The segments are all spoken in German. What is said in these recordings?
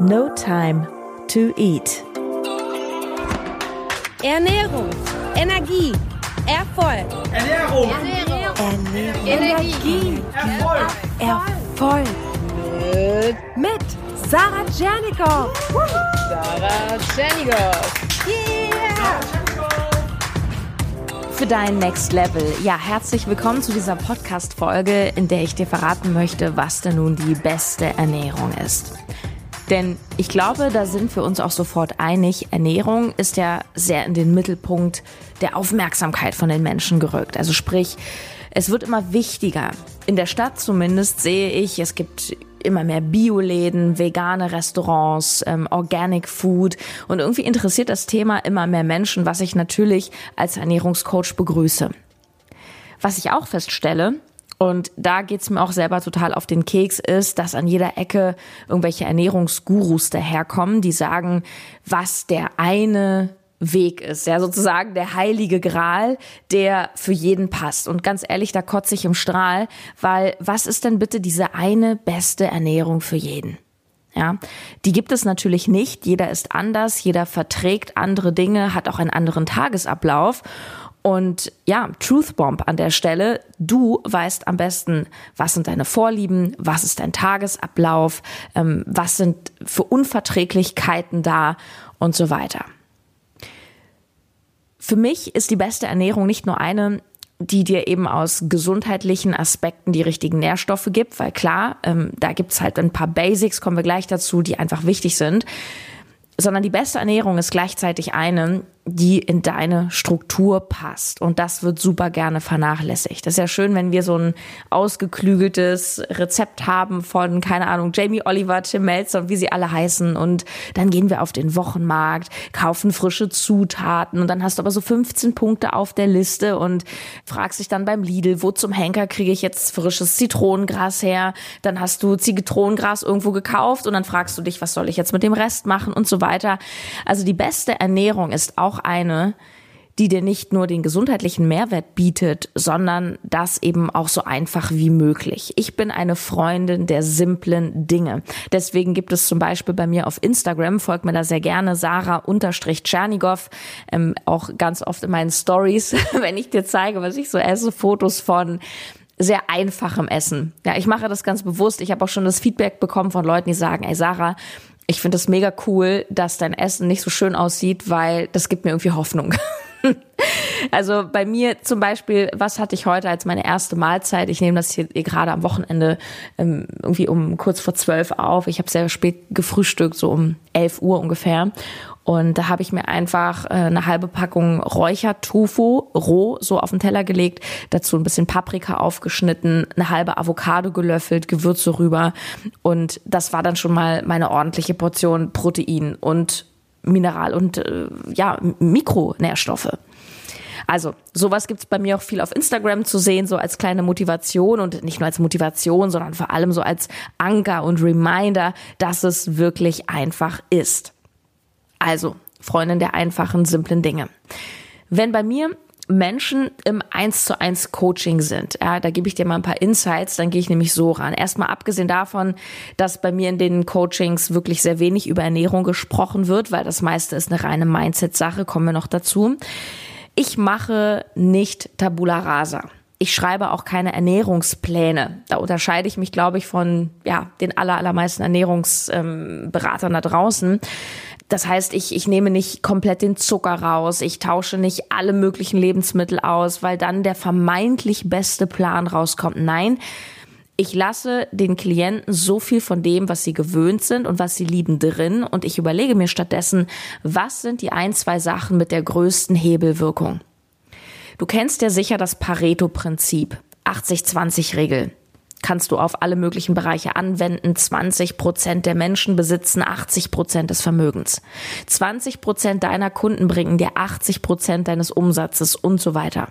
No Time to Eat. Ernährung, Energie, Erfolg. Ernährung, Ernährung, Ernährung. Energie, Erfolg. Erfolg. mit Sarah Tschernikow. Sarah Tschernigow. Yeah! Für dein Next Level. Ja, herzlich willkommen zu dieser Podcast-Folge, in der ich dir verraten möchte, was denn nun die beste Ernährung ist. Denn ich glaube, da sind wir uns auch sofort einig. Ernährung ist ja sehr in den Mittelpunkt der Aufmerksamkeit von den Menschen gerückt. Also sprich, es wird immer wichtiger. In der Stadt zumindest sehe ich, es gibt immer mehr Bioläden, vegane Restaurants, ähm, Organic Food und irgendwie interessiert das Thema immer mehr Menschen, was ich natürlich als Ernährungscoach begrüße. Was ich auch feststelle, und da geht's mir auch selber total auf den Keks, ist, dass an jeder Ecke irgendwelche Ernährungsgurus daherkommen, die sagen, was der eine Weg ist, ja, sozusagen der heilige Gral, der für jeden passt. Und ganz ehrlich, da kotze ich im Strahl, weil was ist denn bitte diese eine beste Ernährung für jeden? Ja, die gibt es natürlich nicht. Jeder ist anders, jeder verträgt andere Dinge, hat auch einen anderen Tagesablauf. Und ja, Truth Bomb an der Stelle. Du weißt am besten, was sind deine Vorlieben, was ist dein Tagesablauf, ähm, was sind für Unverträglichkeiten da und so weiter. Für mich ist die beste Ernährung nicht nur eine, die dir eben aus gesundheitlichen Aspekten die richtigen Nährstoffe gibt, weil klar, ähm, da gibt's halt ein paar Basics, kommen wir gleich dazu, die einfach wichtig sind, sondern die beste Ernährung ist gleichzeitig eine, die in deine Struktur passt. Und das wird super gerne vernachlässigt. Das ist ja schön, wenn wir so ein ausgeklügeltes Rezept haben von, keine Ahnung, Jamie Oliver, Tim Melzer und wie sie alle heißen. Und dann gehen wir auf den Wochenmarkt, kaufen frische Zutaten und dann hast du aber so 15 Punkte auf der Liste und fragst dich dann beim Lidl, wo zum Henker kriege ich jetzt frisches Zitronengras her? Dann hast du Zitronengras irgendwo gekauft und dann fragst du dich, was soll ich jetzt mit dem Rest machen und so weiter. Also die beste Ernährung ist auch eine, die dir nicht nur den gesundheitlichen Mehrwert bietet, sondern das eben auch so einfach wie möglich. Ich bin eine Freundin der simplen Dinge. Deswegen gibt es zum Beispiel bei mir auf Instagram, folgt mir da sehr gerne, Sarah-Tschernigow, ähm, auch ganz oft in meinen Stories, wenn ich dir zeige, was ich so esse, Fotos von sehr einfachem Essen. Ja, ich mache das ganz bewusst. Ich habe auch schon das Feedback bekommen von Leuten, die sagen, ey Sarah, ich finde es mega cool, dass dein Essen nicht so schön aussieht, weil das gibt mir irgendwie Hoffnung. Also bei mir zum Beispiel, was hatte ich heute als meine erste Mahlzeit? Ich nehme das hier gerade am Wochenende ähm, irgendwie um kurz vor zwölf auf. Ich habe sehr spät gefrühstückt, so um elf Uhr ungefähr. Und da habe ich mir einfach äh, eine halbe Packung Räuchertofu roh so auf den Teller gelegt, dazu ein bisschen Paprika aufgeschnitten, eine halbe Avocado gelöffelt, Gewürze rüber. Und das war dann schon mal meine ordentliche Portion Protein und Mineral und äh, ja, Mikronährstoffe. Also, sowas gibt's bei mir auch viel auf Instagram zu sehen, so als kleine Motivation und nicht nur als Motivation, sondern vor allem so als Anker und Reminder, dass es wirklich einfach ist. Also, Freundin der einfachen, simplen Dinge. Wenn bei mir Menschen im 1 zu 1 Coaching sind. Ja, da gebe ich dir mal ein paar Insights, dann gehe ich nämlich so ran. Erstmal abgesehen davon, dass bei mir in den Coachings wirklich sehr wenig über Ernährung gesprochen wird, weil das meiste ist eine reine Mindset-Sache, kommen wir noch dazu. Ich mache nicht Tabula Rasa. Ich schreibe auch keine Ernährungspläne. Da unterscheide ich mich, glaube ich, von ja, den aller, allermeisten Ernährungsberatern da draußen. Das heißt, ich, ich nehme nicht komplett den Zucker raus, ich tausche nicht alle möglichen Lebensmittel aus, weil dann der vermeintlich beste Plan rauskommt. Nein, ich lasse den Klienten so viel von dem, was sie gewöhnt sind und was sie lieben drin und ich überlege mir stattdessen, was sind die ein, zwei Sachen mit der größten Hebelwirkung. Du kennst ja sicher das Pareto-Prinzip, 80-20-Regel kannst du auf alle möglichen Bereiche anwenden. 20 Prozent der Menschen besitzen 80 Prozent des Vermögens. 20 Prozent deiner Kunden bringen dir 80 Prozent deines Umsatzes und so weiter.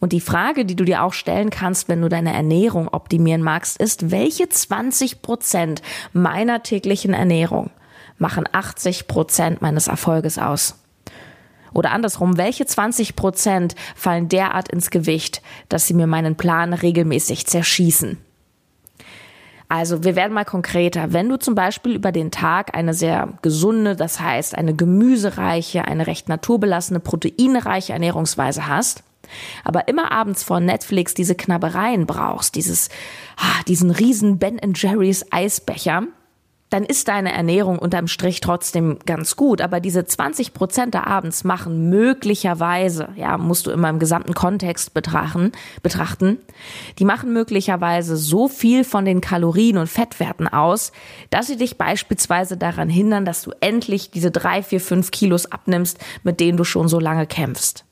Und die Frage, die du dir auch stellen kannst, wenn du deine Ernährung optimieren magst, ist, welche 20 Prozent meiner täglichen Ernährung machen 80 Prozent meines Erfolges aus? Oder andersrum, welche 20 Prozent fallen derart ins Gewicht, dass sie mir meinen Plan regelmäßig zerschießen? Also wir werden mal konkreter. Wenn du zum Beispiel über den Tag eine sehr gesunde, das heißt eine gemüsereiche, eine recht naturbelassene, proteinreiche Ernährungsweise hast, aber immer abends vor Netflix diese Knabbereien brauchst, dieses, ah, diesen riesen Ben Jerry's Eisbecher, dann ist deine Ernährung unterm Strich trotzdem ganz gut. Aber diese 20 Prozent da abends machen möglicherweise, ja, musst du immer im gesamten Kontext betrachten, betrachten, die machen möglicherweise so viel von den Kalorien und Fettwerten aus, dass sie dich beispielsweise daran hindern, dass du endlich diese drei, vier, fünf Kilos abnimmst, mit denen du schon so lange kämpfst.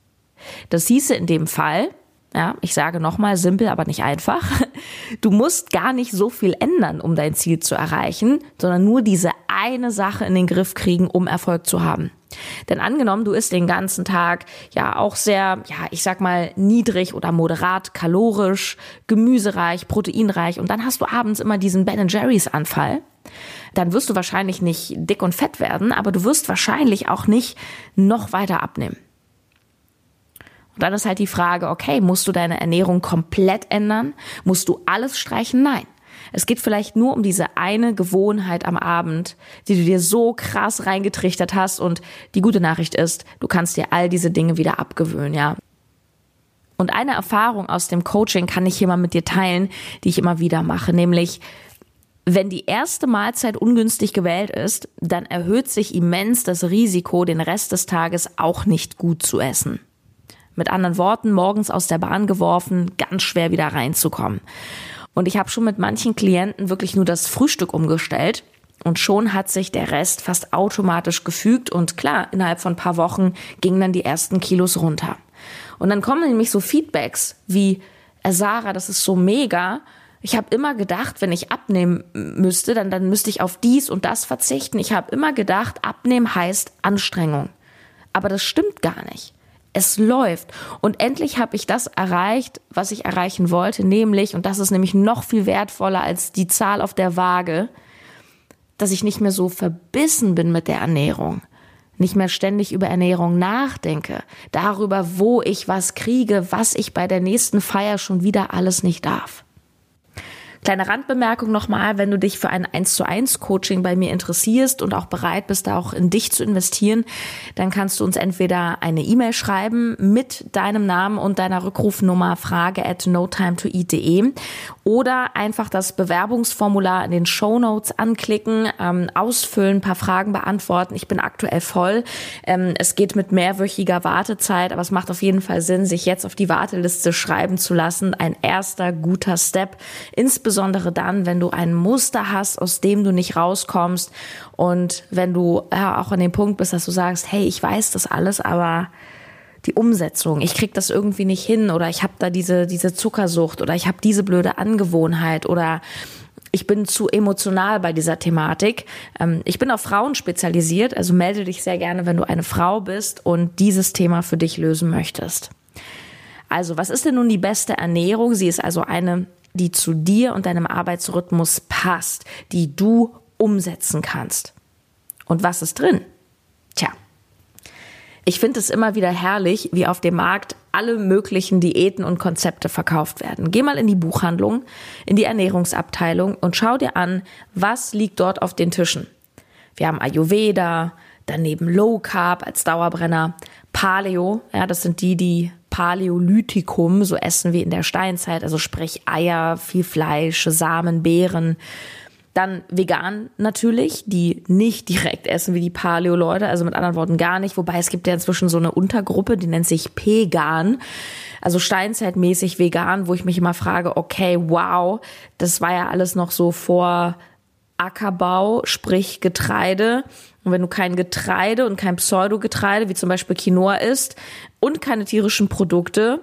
Das hieße in dem Fall, ja, ich sage nochmal, simpel, aber nicht einfach. Du musst gar nicht so viel ändern, um dein Ziel zu erreichen, sondern nur diese eine Sache in den Griff kriegen, um Erfolg zu haben. Denn angenommen, du isst den ganzen Tag ja auch sehr, ja, ich sag mal, niedrig oder moderat kalorisch, gemüsereich, proteinreich und dann hast du abends immer diesen Ben Jerry's Anfall, dann wirst du wahrscheinlich nicht dick und fett werden, aber du wirst wahrscheinlich auch nicht noch weiter abnehmen. Und dann ist halt die Frage, okay, musst du deine Ernährung komplett ändern? Musst du alles streichen? Nein. Es geht vielleicht nur um diese eine Gewohnheit am Abend, die du dir so krass reingetrichtert hast. Und die gute Nachricht ist, du kannst dir all diese Dinge wieder abgewöhnen, ja. Und eine Erfahrung aus dem Coaching kann ich hier mal mit dir teilen, die ich immer wieder mache, nämlich wenn die erste Mahlzeit ungünstig gewählt ist, dann erhöht sich immens das Risiko, den Rest des Tages auch nicht gut zu essen. Mit anderen Worten, morgens aus der Bahn geworfen, ganz schwer wieder reinzukommen. Und ich habe schon mit manchen Klienten wirklich nur das Frühstück umgestellt. Und schon hat sich der Rest fast automatisch gefügt. Und klar, innerhalb von ein paar Wochen gingen dann die ersten Kilos runter. Und dann kommen nämlich so Feedbacks wie, äh, Sarah, das ist so mega. Ich habe immer gedacht, wenn ich abnehmen müsste, dann, dann müsste ich auf dies und das verzichten. Ich habe immer gedacht, abnehmen heißt Anstrengung. Aber das stimmt gar nicht. Es läuft. Und endlich habe ich das erreicht, was ich erreichen wollte, nämlich, und das ist nämlich noch viel wertvoller als die Zahl auf der Waage, dass ich nicht mehr so verbissen bin mit der Ernährung, nicht mehr ständig über Ernährung nachdenke, darüber, wo ich was kriege, was ich bei der nächsten Feier schon wieder alles nicht darf. Kleine Randbemerkung nochmal, wenn du dich für ein 1 zu 1 Coaching bei mir interessierst und auch bereit bist, da auch in dich zu investieren, dann kannst du uns entweder eine E-Mail schreiben mit deinem Namen und deiner Rückrufnummer frage at notimetoeat.de oder einfach das Bewerbungsformular in den Show Notes anklicken, ähm, ausfüllen, ein paar Fragen beantworten. Ich bin aktuell voll. Ähm, es geht mit mehrwöchiger Wartezeit, aber es macht auf jeden Fall Sinn, sich jetzt auf die Warteliste schreiben zu lassen. Ein erster guter Step, insbesondere insbesondere dann, wenn du ein Muster hast, aus dem du nicht rauskommst und wenn du ja, auch an dem Punkt bist, dass du sagst, hey, ich weiß das alles, aber die Umsetzung, ich krieg das irgendwie nicht hin oder ich habe da diese diese Zuckersucht oder ich habe diese blöde Angewohnheit oder ich bin zu emotional bei dieser Thematik. Ähm, ich bin auf Frauen spezialisiert, also melde dich sehr gerne, wenn du eine Frau bist und dieses Thema für dich lösen möchtest. Also, was ist denn nun die beste Ernährung? Sie ist also eine die zu dir und deinem Arbeitsrhythmus passt, die du umsetzen kannst. Und was ist drin? Ich finde es immer wieder herrlich, wie auf dem Markt alle möglichen Diäten und Konzepte verkauft werden. Geh mal in die Buchhandlung, in die Ernährungsabteilung und schau dir an, was liegt dort auf den Tischen. Wir haben Ayurveda, daneben Low Carb als Dauerbrenner, Paleo, ja, das sind die, die Paläolithikum, so essen wie in der Steinzeit, also sprich Eier, viel Fleisch, Samen, Beeren. Dann vegan natürlich, die nicht direkt essen wie die Paleo-Leute, also mit anderen Worten gar nicht. Wobei es gibt ja inzwischen so eine Untergruppe, die nennt sich Pegan, also steinzeitmäßig vegan, wo ich mich immer frage, okay, wow, das war ja alles noch so vor Ackerbau, sprich Getreide. Und wenn du kein Getreide und kein Pseudogetreide, wie zum Beispiel Quinoa isst, und keine tierischen Produkte,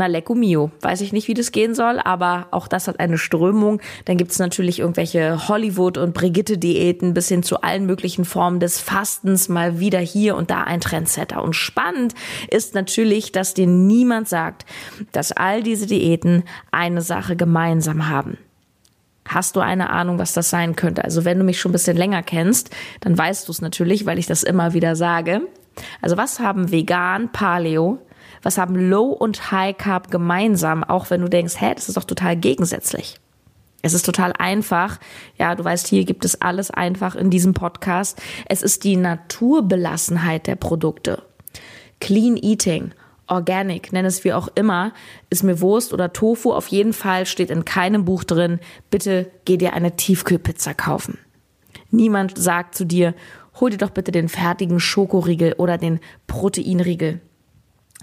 na lecco mio. Weiß ich nicht, wie das gehen soll, aber auch das hat eine Strömung. Dann gibt's natürlich irgendwelche Hollywood- und Brigitte-Diäten bis hin zu allen möglichen Formen des Fastens, mal wieder hier und da ein Trendsetter. Und spannend ist natürlich, dass dir niemand sagt, dass all diese Diäten eine Sache gemeinsam haben. Hast du eine Ahnung, was das sein könnte? Also wenn du mich schon ein bisschen länger kennst, dann weißt du es natürlich, weil ich das immer wieder sage. Also was haben vegan, Paleo, was haben Low und High Carb gemeinsam, auch wenn du denkst, hä, das ist doch total gegensätzlich. Es ist total einfach. Ja, du weißt, hier gibt es alles einfach in diesem Podcast. Es ist die Naturbelassenheit der Produkte. Clean Eating, Organic, nenn es wie auch immer, ist mir Wurst oder Tofu. Auf jeden Fall steht in keinem Buch drin, bitte geh dir eine Tiefkühlpizza kaufen. Niemand sagt zu dir, hol dir doch bitte den fertigen Schokoriegel oder den Proteinriegel.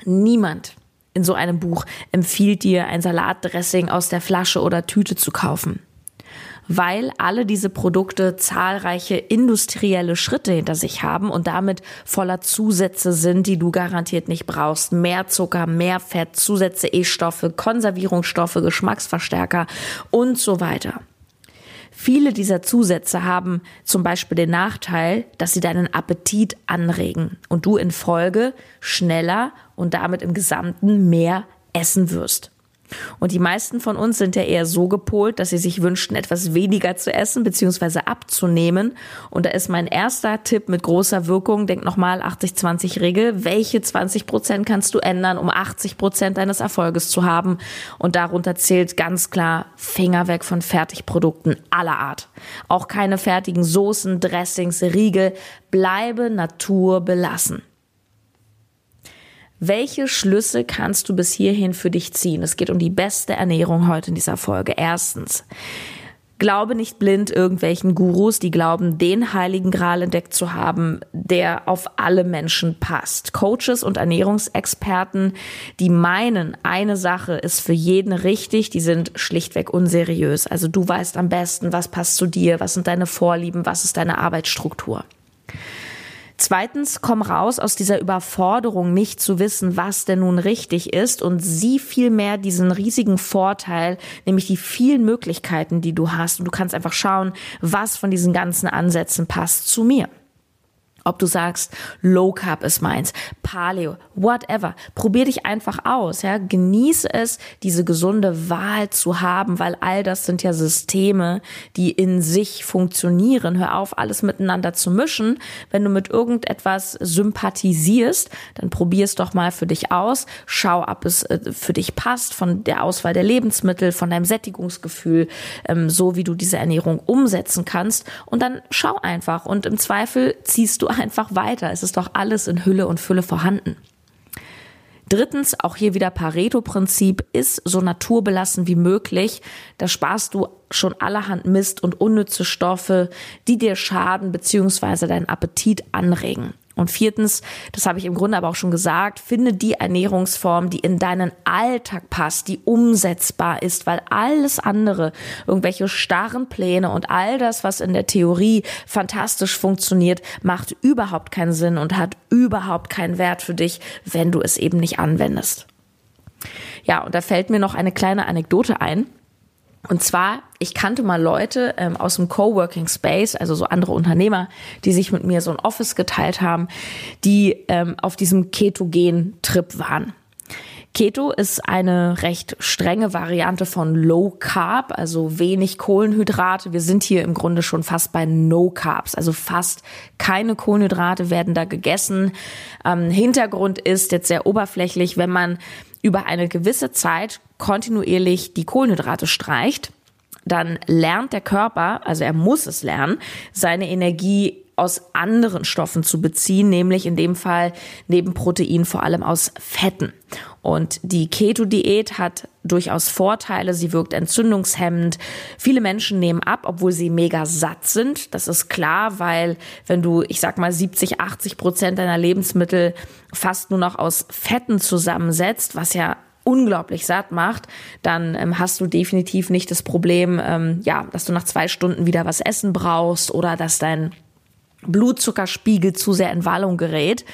Niemand in so einem Buch empfiehlt dir, ein Salatdressing aus der Flasche oder Tüte zu kaufen. Weil alle diese Produkte zahlreiche industrielle Schritte hinter sich haben und damit voller Zusätze sind, die du garantiert nicht brauchst. Mehr Zucker, mehr Fett, Zusätze, E-Stoffe, Konservierungsstoffe, Geschmacksverstärker und so weiter. Viele dieser Zusätze haben zum Beispiel den Nachteil, dass sie deinen Appetit anregen und du in Folge schneller und damit im Gesamten mehr essen wirst. Und die meisten von uns sind ja eher so gepolt, dass sie sich wünschten, etwas weniger zu essen bzw. abzunehmen. Und da ist mein erster Tipp mit großer Wirkung, denk nochmal 80-20-Regel. Welche 20 Prozent kannst du ändern, um 80 Prozent deines Erfolges zu haben? Und darunter zählt ganz klar Finger weg von Fertigprodukten aller Art. Auch keine fertigen Soßen, Dressings, Riegel. Bleibe Natur belassen. Welche Schlüsse kannst du bis hierhin für dich ziehen? Es geht um die beste Ernährung heute in dieser Folge. Erstens. Glaube nicht blind irgendwelchen Gurus, die glauben, den heiligen Gral entdeckt zu haben, der auf alle Menschen passt. Coaches und Ernährungsexperten, die meinen, eine Sache ist für jeden richtig, die sind schlichtweg unseriös. Also du weißt am besten, was passt zu dir, was sind deine Vorlieben, was ist deine Arbeitsstruktur. Zweitens, komm raus aus dieser Überforderung, nicht zu wissen, was denn nun richtig ist und sieh vielmehr diesen riesigen Vorteil, nämlich die vielen Möglichkeiten, die du hast. Und du kannst einfach schauen, was von diesen ganzen Ansätzen passt zu mir. Ob du sagst, Low Carb ist meins, Paleo, whatever. Probier dich einfach aus, ja. Genieße es, diese gesunde Wahl zu haben, weil all das sind ja Systeme, die in sich funktionieren. Hör auf, alles miteinander zu mischen. Wenn du mit irgendetwas sympathisierst, dann probier es doch mal für dich aus. Schau, ob es äh, für dich passt, von der Auswahl der Lebensmittel, von deinem Sättigungsgefühl, ähm, so wie du diese Ernährung umsetzen kannst. Und dann schau einfach. Und im Zweifel ziehst du einfach weiter. Es ist doch alles in Hülle und Fülle vorhanden. Drittens, auch hier wieder Pareto-Prinzip, ist so naturbelassen wie möglich. Da sparst du schon allerhand Mist und unnütze Stoffe, die dir schaden bzw. deinen Appetit anregen. Und viertens, das habe ich im Grunde aber auch schon gesagt, finde die Ernährungsform, die in deinen Alltag passt, die umsetzbar ist, weil alles andere, irgendwelche starren Pläne und all das, was in der Theorie fantastisch funktioniert, macht überhaupt keinen Sinn und hat überhaupt keinen Wert für dich, wenn du es eben nicht anwendest. Ja, und da fällt mir noch eine kleine Anekdote ein. Und zwar, ich kannte mal Leute ähm, aus dem Coworking Space, also so andere Unternehmer, die sich mit mir so ein Office geteilt haben, die ähm, auf diesem Ketogen-Trip waren. Keto ist eine recht strenge Variante von Low Carb, also wenig Kohlenhydrate. Wir sind hier im Grunde schon fast bei No Carbs, also fast keine Kohlenhydrate werden da gegessen. Ähm, Hintergrund ist jetzt sehr oberflächlich, wenn man über eine gewisse Zeit kontinuierlich die Kohlenhydrate streicht, dann lernt der Körper, also er muss es lernen, seine Energie aus anderen Stoffen zu beziehen, nämlich in dem Fall neben Protein vor allem aus Fetten. Und die Keto-Diät hat durchaus Vorteile. Sie wirkt entzündungshemmend. Viele Menschen nehmen ab, obwohl sie mega satt sind. Das ist klar, weil wenn du, ich sag mal, 70, 80 Prozent deiner Lebensmittel fast nur noch aus Fetten zusammensetzt, was ja unglaublich satt macht, dann ähm, hast du definitiv nicht das Problem, ähm, ja, dass du nach zwei Stunden wieder was essen brauchst oder dass dein Blutzuckerspiegel zu sehr in Wallung gerät.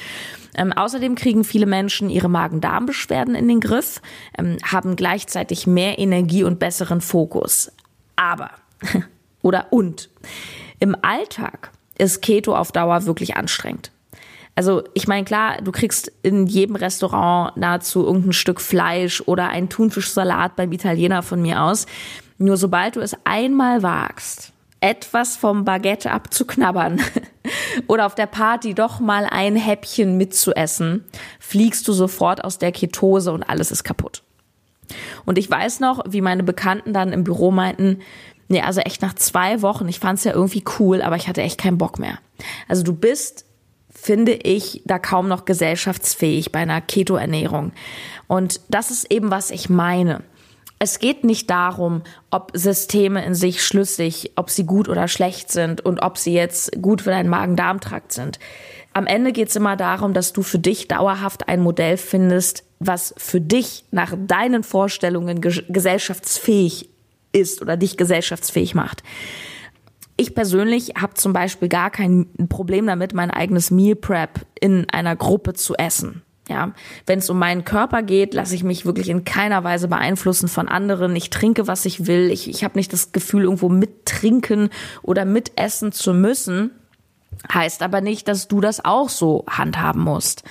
Ähm, außerdem kriegen viele Menschen ihre Magen-Darm-Beschwerden in den Griff, ähm, haben gleichzeitig mehr Energie und besseren Fokus. Aber oder und im Alltag ist Keto auf Dauer wirklich anstrengend. Also ich meine, klar, du kriegst in jedem Restaurant nahezu irgendein Stück Fleisch oder einen Thunfischsalat beim Italiener von mir aus. Nur sobald du es einmal wagst, etwas vom Baguette abzuknabbern oder auf der Party doch mal ein Häppchen mitzuessen, fliegst du sofort aus der Ketose und alles ist kaputt. Und ich weiß noch, wie meine Bekannten dann im Büro meinten, Nee, also echt nach zwei Wochen. Ich fand es ja irgendwie cool, aber ich hatte echt keinen Bock mehr. Also du bist, finde ich, da kaum noch gesellschaftsfähig bei einer Keto-Ernährung. Und das ist eben, was ich meine. Es geht nicht darum, ob Systeme in sich schlüssig, ob sie gut oder schlecht sind und ob sie jetzt gut für deinen Magen-Darm-Trakt sind. Am Ende geht es immer darum, dass du für dich dauerhaft ein Modell findest, was für dich nach deinen Vorstellungen gesellschaftsfähig ist oder dich gesellschaftsfähig macht. Ich persönlich habe zum Beispiel gar kein Problem damit, mein eigenes Meal Prep in einer Gruppe zu essen. Ja, wenn es um meinen Körper geht, lasse ich mich wirklich in keiner Weise beeinflussen von anderen. Ich trinke, was ich will. Ich, ich habe nicht das Gefühl, irgendwo mittrinken oder mitessen zu müssen. Heißt aber nicht, dass du das auch so handhaben musst.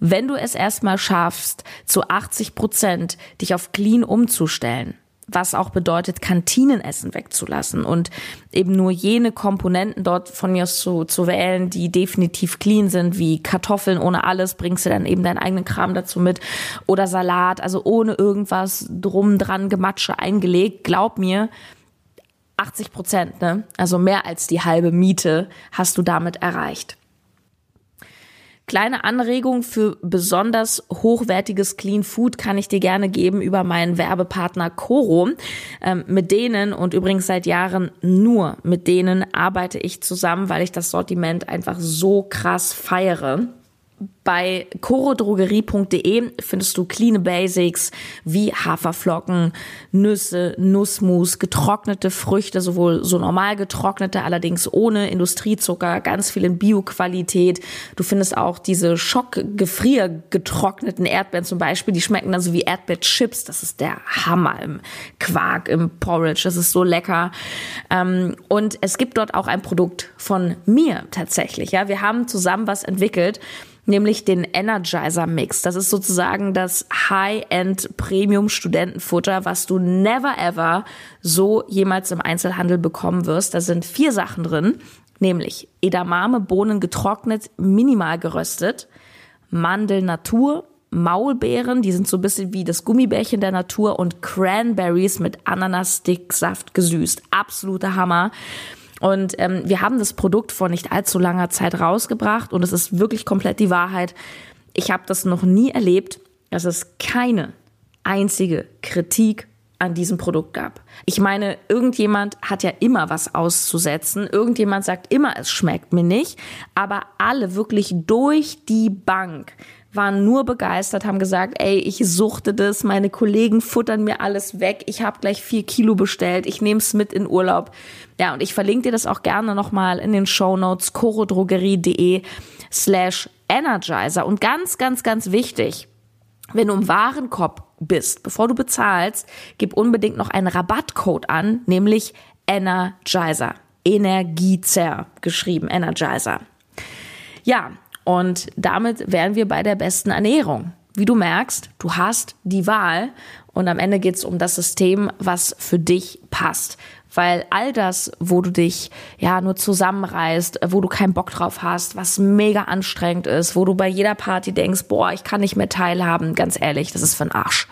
Wenn du es erstmal schaffst, zu 80 Prozent dich auf clean umzustellen, was auch bedeutet, Kantinenessen wegzulassen und eben nur jene Komponenten dort von mir zu, zu wählen, die definitiv clean sind, wie Kartoffeln ohne alles, bringst du dann eben deinen eigenen Kram dazu mit oder Salat, also ohne irgendwas drum dran Gematsche eingelegt. Glaub mir, 80 Prozent, ne? also mehr als die halbe Miete hast du damit erreicht. Kleine Anregung für besonders hochwertiges Clean Food kann ich dir gerne geben über meinen Werbepartner Coro. Ähm, mit denen und übrigens seit Jahren nur mit denen arbeite ich zusammen, weil ich das Sortiment einfach so krass feiere. Bei chorodrogerie.de findest du clean Basics wie Haferflocken, Nüsse, Nussmus, getrocknete Früchte, sowohl so normal getrocknete, allerdings ohne Industriezucker, ganz viel in Bio-Qualität. Du findest auch diese schockgefriergetrockneten Erdbeeren zum Beispiel, die schmecken dann so wie Erdbeerchips. Das ist der Hammer im Quark, im Porridge. Das ist so lecker. Ähm, und es gibt dort auch ein Produkt von mir tatsächlich. Ja, wir haben zusammen was entwickelt nämlich den Energizer Mix. Das ist sozusagen das High-End Premium Studentenfutter, was du never ever so jemals im Einzelhandel bekommen wirst. Da sind vier Sachen drin, nämlich Edamame, Bohnen getrocknet, minimal geröstet, Mandel Natur, Maulbeeren, die sind so ein bisschen wie das Gummibärchen der Natur und Cranberries mit Ananas-Sticksaft gesüßt. Absoluter Hammer. Und ähm, wir haben das Produkt vor nicht allzu langer Zeit rausgebracht und es ist wirklich komplett die Wahrheit. Ich habe das noch nie erlebt, dass es keine einzige Kritik an diesem Produkt gab. Ich meine, irgendjemand hat ja immer was auszusetzen, irgendjemand sagt immer, es schmeckt mir nicht, aber alle wirklich durch die Bank waren nur begeistert, haben gesagt, ey, ich suchte das, meine Kollegen futtern mir alles weg, ich habe gleich vier Kilo bestellt, ich nehme es mit in Urlaub. Ja, und ich verlinke dir das auch gerne nochmal in den Show Notes, chorodrogerie.de slash Energizer. Und ganz, ganz, ganz wichtig, wenn du im Warenkorb bist, bevor du bezahlst, gib unbedingt noch einen Rabattcode an, nämlich Energizer. Energizer geschrieben, Energizer. Ja, und damit wären wir bei der besten Ernährung. Wie du merkst, du hast die Wahl und am Ende geht es um das System, was für dich passt. Weil all das, wo du dich ja nur zusammenreißt, wo du keinen Bock drauf hast, was mega anstrengend ist, wo du bei jeder Party denkst, boah, ich kann nicht mehr teilhaben, ganz ehrlich, das ist für Arsch.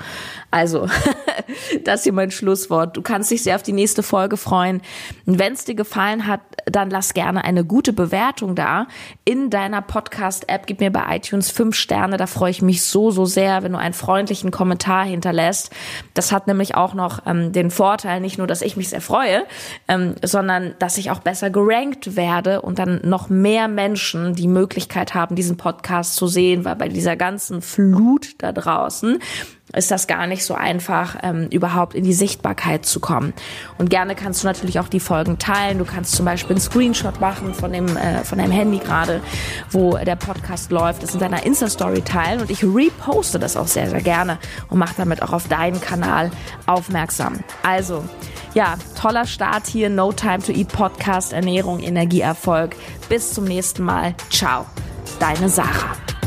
Also, das hier mein Schlusswort. Du kannst dich sehr auf die nächste Folge freuen. Wenn es dir gefallen hat, dann lass gerne eine gute Bewertung da in deiner Podcast-App. Gib mir bei iTunes fünf Sterne. Da freue ich mich so, so sehr, wenn du einen freundlichen Kommentar hinterlässt. Das hat nämlich auch noch ähm, den Vorteil, nicht nur, dass ich mich sehr freue, ähm, sondern dass ich auch besser gerankt werde und dann noch mehr Menschen die Möglichkeit haben, diesen Podcast zu sehen, weil bei dieser ganzen Flut da draußen ist das gar nicht so einfach, ähm, überhaupt in die Sichtbarkeit zu kommen. Und gerne kannst du natürlich auch die Folgen teilen. Du kannst zum Beispiel einen Screenshot machen von dem äh, von deinem Handy gerade, wo der Podcast läuft, das in deiner Insta-Story teilen und ich reposte das auch sehr, sehr gerne und mache damit auch auf deinen Kanal aufmerksam. Also, ja, toller Start hier, No Time to Eat Podcast, Ernährung, Energieerfolg. Bis zum nächsten Mal. Ciao, deine Sarah.